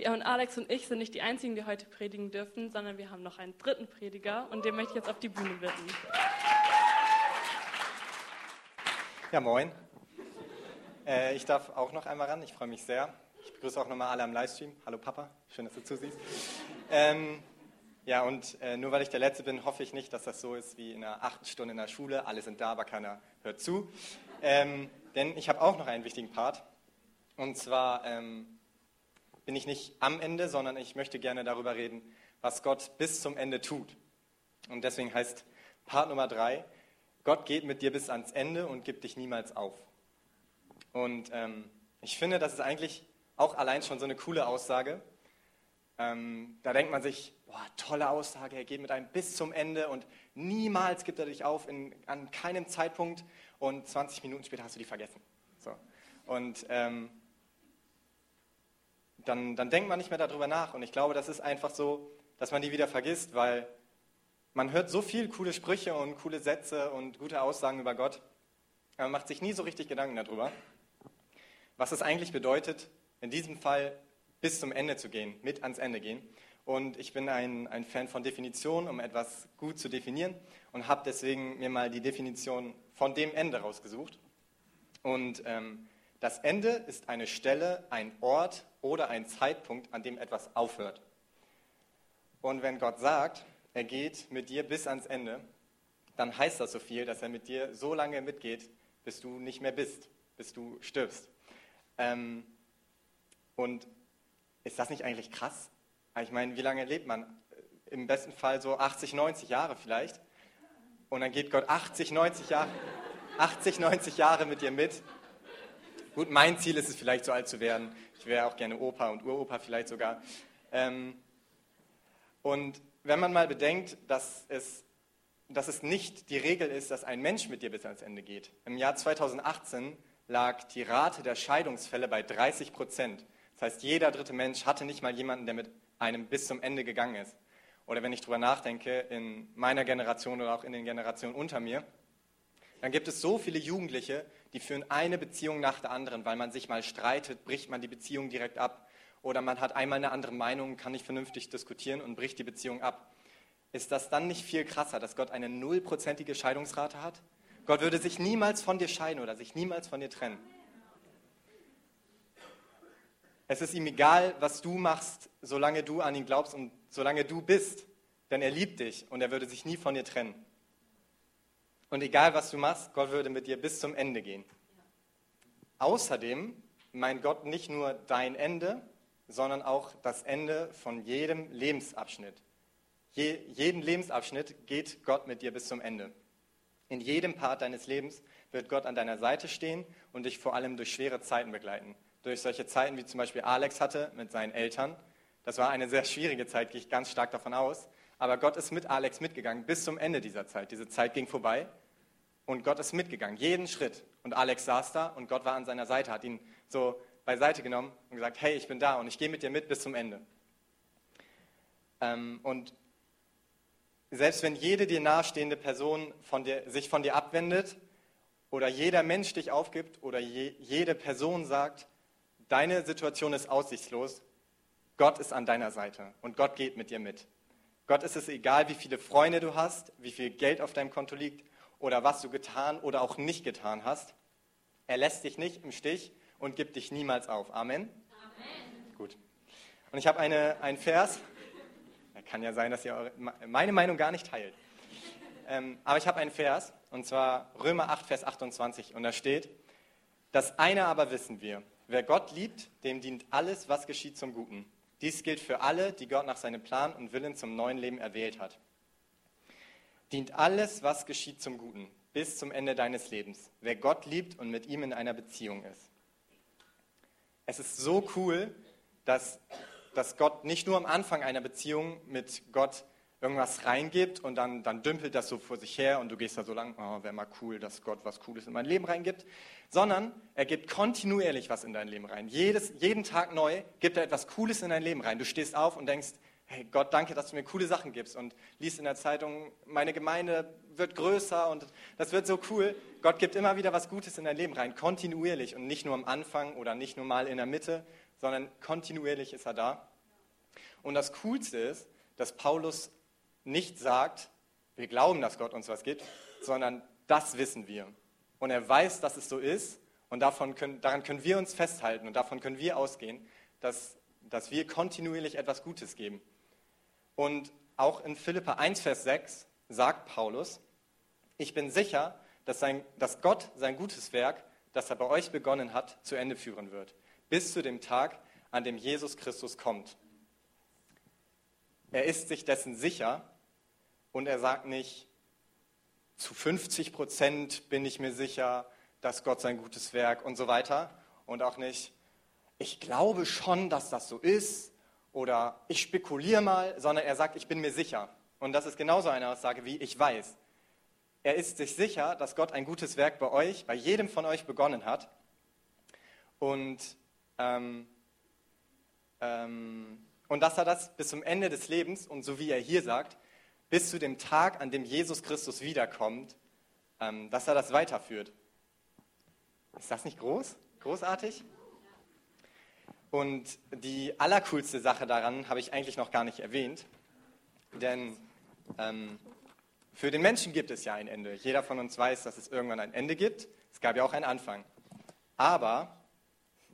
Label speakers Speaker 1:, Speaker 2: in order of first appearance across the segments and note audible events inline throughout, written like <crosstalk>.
Speaker 1: Ja, und Alex und ich sind nicht die Einzigen, die heute predigen dürfen, sondern wir haben noch einen dritten Prediger und den möchte ich jetzt auf die Bühne bitten.
Speaker 2: Ja, moin. Äh, ich darf auch noch einmal ran, ich freue mich sehr. Ich begrüße auch nochmal alle am Livestream. Hallo Papa, schön, dass du zusiehst. Ähm, ja, und äh, nur weil ich der Letzte bin, hoffe ich nicht, dass das so ist wie in der achten Stunde in der Schule. Alle sind da, aber keiner hört zu. Ähm, denn ich habe auch noch einen wichtigen Part. Und zwar ähm, bin ich nicht am Ende, sondern ich möchte gerne darüber reden, was Gott bis zum Ende tut. Und deswegen heißt Part Nummer drei, Gott geht mit dir bis ans Ende und gibt dich niemals auf. Und ähm, ich finde, das ist eigentlich auch allein schon so eine coole Aussage. Ähm, da denkt man sich, boah, tolle Aussage, er geht mit einem bis zum Ende und niemals gibt er dich auf, in, an keinem Zeitpunkt und 20 Minuten später hast du die vergessen. So. Und ähm, dann, dann denkt man nicht mehr darüber nach. Und ich glaube, das ist einfach so, dass man die wieder vergisst, weil man hört so viel coole Sprüche und coole Sätze und gute Aussagen über Gott. Aber man macht sich nie so richtig Gedanken darüber, was es eigentlich bedeutet, in diesem Fall bis zum Ende zu gehen, mit ans Ende gehen. Und ich bin ein, ein Fan von Definitionen, um etwas gut zu definieren und habe deswegen mir mal die Definition von dem Ende rausgesucht. Und ähm, das Ende ist eine Stelle, ein Ort oder ein Zeitpunkt, an dem etwas aufhört. Und wenn Gott sagt, er geht mit dir bis ans Ende, dann heißt das so viel, dass er mit dir so lange mitgeht, bis du nicht mehr bist, bis du stirbst. Ähm, und ist das nicht eigentlich krass? Ich meine, wie lange lebt man? Im besten Fall so 80, 90 Jahre vielleicht. Und dann geht Gott 80, 90 Jahre, 80, 90 Jahre mit dir mit Gut, mein Ziel ist es vielleicht, so alt zu werden. Ich wäre auch gerne Opa und Uropa vielleicht sogar. Ähm, und wenn man mal bedenkt, dass es, dass es nicht die Regel ist, dass ein Mensch mit dir bis ans Ende geht. Im Jahr 2018 lag die Rate der Scheidungsfälle bei 30 Prozent. Das heißt, jeder dritte Mensch hatte nicht mal jemanden, der mit einem bis zum Ende gegangen ist. Oder wenn ich darüber nachdenke, in meiner Generation oder auch in den Generationen unter mir, dann gibt es so viele Jugendliche, die führen eine Beziehung nach der anderen, weil man sich mal streitet, bricht man die Beziehung direkt ab. Oder man hat einmal eine andere Meinung, kann nicht vernünftig diskutieren und bricht die Beziehung ab. Ist das dann nicht viel krasser, dass Gott eine nullprozentige Scheidungsrate hat? Gott würde sich niemals von dir scheiden oder sich niemals von dir trennen. Es ist ihm egal, was du machst, solange du an ihn glaubst und solange du bist. Denn er liebt dich und er würde sich nie von dir trennen. Und egal, was du machst, Gott würde mit dir bis zum Ende gehen. Außerdem meint Gott nicht nur dein Ende, sondern auch das Ende von jedem Lebensabschnitt. Je, jeden Lebensabschnitt geht Gott mit dir bis zum Ende. In jedem Part deines Lebens wird Gott an deiner Seite stehen und dich vor allem durch schwere Zeiten begleiten. Durch solche Zeiten, wie zum Beispiel Alex hatte mit seinen Eltern. Das war eine sehr schwierige Zeit, gehe ich ganz stark davon aus. Aber Gott ist mit Alex mitgegangen bis zum Ende dieser Zeit. Diese Zeit ging vorbei und Gott ist mitgegangen, jeden Schritt. Und Alex saß da und Gott war an seiner Seite, hat ihn so beiseite genommen und gesagt, hey, ich bin da und ich gehe mit dir mit bis zum Ende. Ähm, und selbst wenn jede dir nahestehende Person von dir, sich von dir abwendet oder jeder Mensch dich aufgibt oder je, jede Person sagt, deine Situation ist aussichtslos, Gott ist an deiner Seite und Gott geht mit dir mit. Gott ist es egal, wie viele Freunde du hast, wie viel Geld auf deinem Konto liegt oder was du getan oder auch nicht getan hast. Er lässt dich nicht im Stich und gibt dich niemals auf. Amen? Amen. Gut. Und ich habe eine, einen Vers. Kann ja sein, dass ihr eure, meine Meinung gar nicht teilt. Ähm, aber ich habe einen Vers, und zwar Römer 8, Vers 28. Und da steht, das eine aber wissen wir. Wer Gott liebt, dem dient alles, was geschieht zum Guten. Dies gilt für alle, die Gott nach seinem Plan und Willen zum neuen Leben erwählt hat. Dient alles, was geschieht, zum Guten, bis zum Ende deines Lebens, wer Gott liebt und mit ihm in einer Beziehung ist. Es ist so cool, dass, dass Gott nicht nur am Anfang einer Beziehung mit Gott irgendwas reingibt und dann, dann dümpelt das so vor sich her und du gehst da so lang, oh, wäre mal cool, dass Gott was Cooles in mein Leben reingibt, sondern er gibt kontinuierlich was in dein Leben rein. Jedes, jeden Tag neu gibt er etwas Cooles in dein Leben rein. Du stehst auf und denkst, hey Gott, danke, dass du mir coole Sachen gibst und liest in der Zeitung, meine Gemeinde wird größer und das wird so cool. Gott gibt immer wieder was Gutes in dein Leben rein, kontinuierlich und nicht nur am Anfang oder nicht nur mal in der Mitte, sondern kontinuierlich ist er da. Und das Coolste ist, dass Paulus nicht sagt, wir glauben, dass Gott uns was gibt, sondern das wissen wir. Und er weiß, dass es so ist und davon können, daran können wir uns festhalten und davon können wir ausgehen, dass, dass wir kontinuierlich etwas Gutes geben. Und auch in Philippa 1, Vers 6 sagt Paulus, ich bin sicher, dass, sein, dass Gott sein gutes Werk, das er bei euch begonnen hat, zu Ende führen wird, bis zu dem Tag, an dem Jesus Christus kommt. Er ist sich dessen sicher und er sagt nicht, zu 50 Prozent bin ich mir sicher, dass Gott sein gutes Werk und so weiter. Und auch nicht, ich glaube schon, dass das so ist oder ich spekuliere mal, sondern er sagt, ich bin mir sicher. Und das ist genauso eine Aussage wie ich weiß. Er ist sich sicher, dass Gott ein gutes Werk bei euch, bei jedem von euch begonnen hat. Und, ähm, ähm, und dass er das bis zum Ende des Lebens, und so wie er hier sagt, bis zu dem Tag, an dem Jesus Christus wiederkommt, ähm, dass er das weiterführt. Ist das nicht groß? Großartig? Und die allercoolste Sache daran habe ich eigentlich noch gar nicht erwähnt, denn ähm, für den Menschen gibt es ja ein Ende. Jeder von uns weiß, dass es irgendwann ein Ende gibt. Es gab ja auch einen Anfang. Aber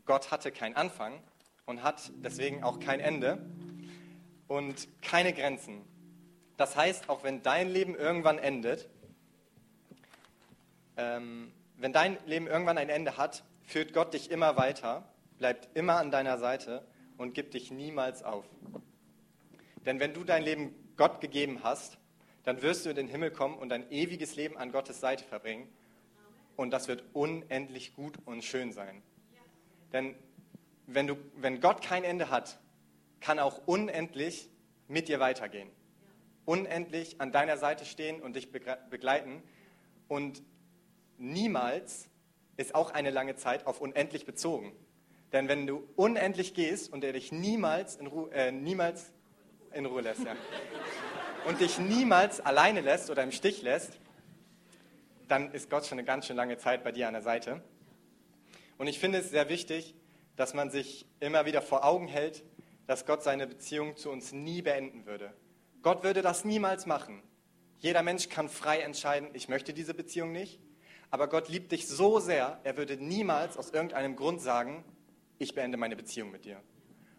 Speaker 2: Gott hatte keinen Anfang und hat deswegen auch kein Ende und keine Grenzen. Das heißt, auch wenn dein Leben irgendwann endet, ähm, wenn dein Leben irgendwann ein Ende hat, führt Gott dich immer weiter, bleibt immer an deiner Seite und gibt dich niemals auf. Denn wenn du dein Leben Gott gegeben hast, dann wirst du in den Himmel kommen und dein ewiges Leben an Gottes Seite verbringen. Und das wird unendlich gut und schön sein. Denn wenn, du, wenn Gott kein Ende hat, kann auch unendlich mit dir weitergehen unendlich an deiner Seite stehen und dich begleiten. Und niemals ist auch eine lange Zeit auf unendlich bezogen. Denn wenn du unendlich gehst und er dich niemals in, Ruhe, äh, niemals in Ruhe lässt, ja, <laughs> und dich niemals alleine lässt oder im Stich lässt, dann ist Gott schon eine ganz schön lange Zeit bei dir an der Seite. Und ich finde es sehr wichtig, dass man sich immer wieder vor Augen hält, dass Gott seine Beziehung zu uns nie beenden würde. Gott würde das niemals machen. Jeder Mensch kann frei entscheiden, ich möchte diese Beziehung nicht. Aber Gott liebt dich so sehr, er würde niemals aus irgendeinem Grund sagen, ich beende meine Beziehung mit dir.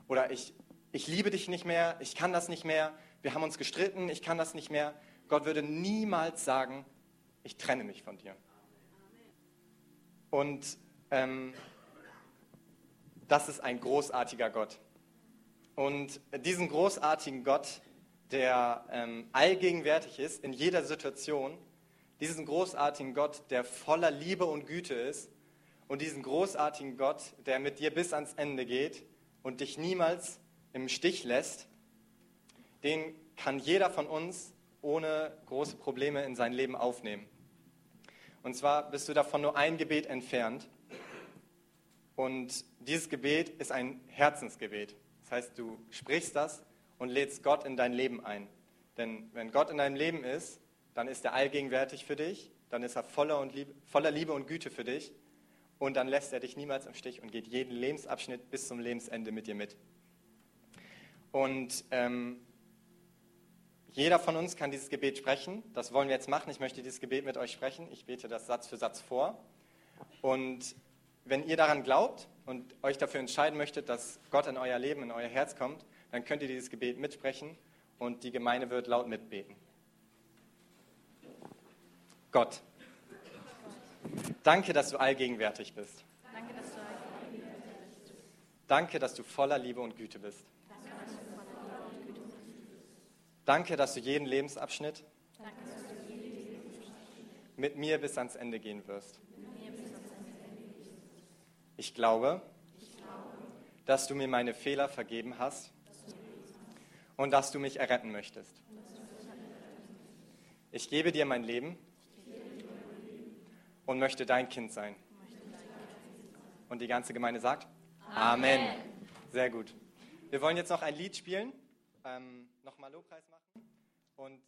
Speaker 2: Oder ich, ich liebe dich nicht mehr, ich kann das nicht mehr, wir haben uns gestritten, ich kann das nicht mehr. Gott würde niemals sagen, ich trenne mich von dir. Und ähm, das ist ein großartiger Gott. Und diesen großartigen Gott, der ähm, allgegenwärtig ist in jeder Situation, diesen großartigen Gott, der voller Liebe und Güte ist und diesen großartigen Gott, der mit dir bis ans Ende geht und dich niemals im Stich lässt, den kann jeder von uns ohne große Probleme in sein Leben aufnehmen. Und zwar bist du davon nur ein Gebet entfernt. Und dieses Gebet ist ein Herzensgebet. Das heißt, du sprichst das und lädst Gott in dein Leben ein. Denn wenn Gott in deinem Leben ist, dann ist er allgegenwärtig für dich, dann ist er voller, und Liebe, voller Liebe und Güte für dich und dann lässt er dich niemals im Stich und geht jeden Lebensabschnitt bis zum Lebensende mit dir mit. Und ähm, jeder von uns kann dieses Gebet sprechen. Das wollen wir jetzt machen. Ich möchte dieses Gebet mit euch sprechen. Ich bete das Satz für Satz vor. Und wenn ihr daran glaubt und euch dafür entscheiden möchtet, dass Gott in euer Leben, in euer Herz kommt, dann könnt ihr dieses Gebet mitsprechen und die Gemeinde wird laut mitbeten. Gott, danke, dass du allgegenwärtig bist. Danke, dass du. Danke, dass du voller Liebe und Güte bist. Danke, dass du jeden Lebensabschnitt mit mir bis ans Ende gehen wirst. Ich glaube, dass du mir meine Fehler vergeben hast und dass du mich erretten möchtest. Ich gebe dir mein Leben und möchte dein Kind sein. Und die ganze Gemeinde sagt Amen. Sehr gut. Wir wollen jetzt noch ein Lied spielen, ähm, nochmal Lobpreis machen und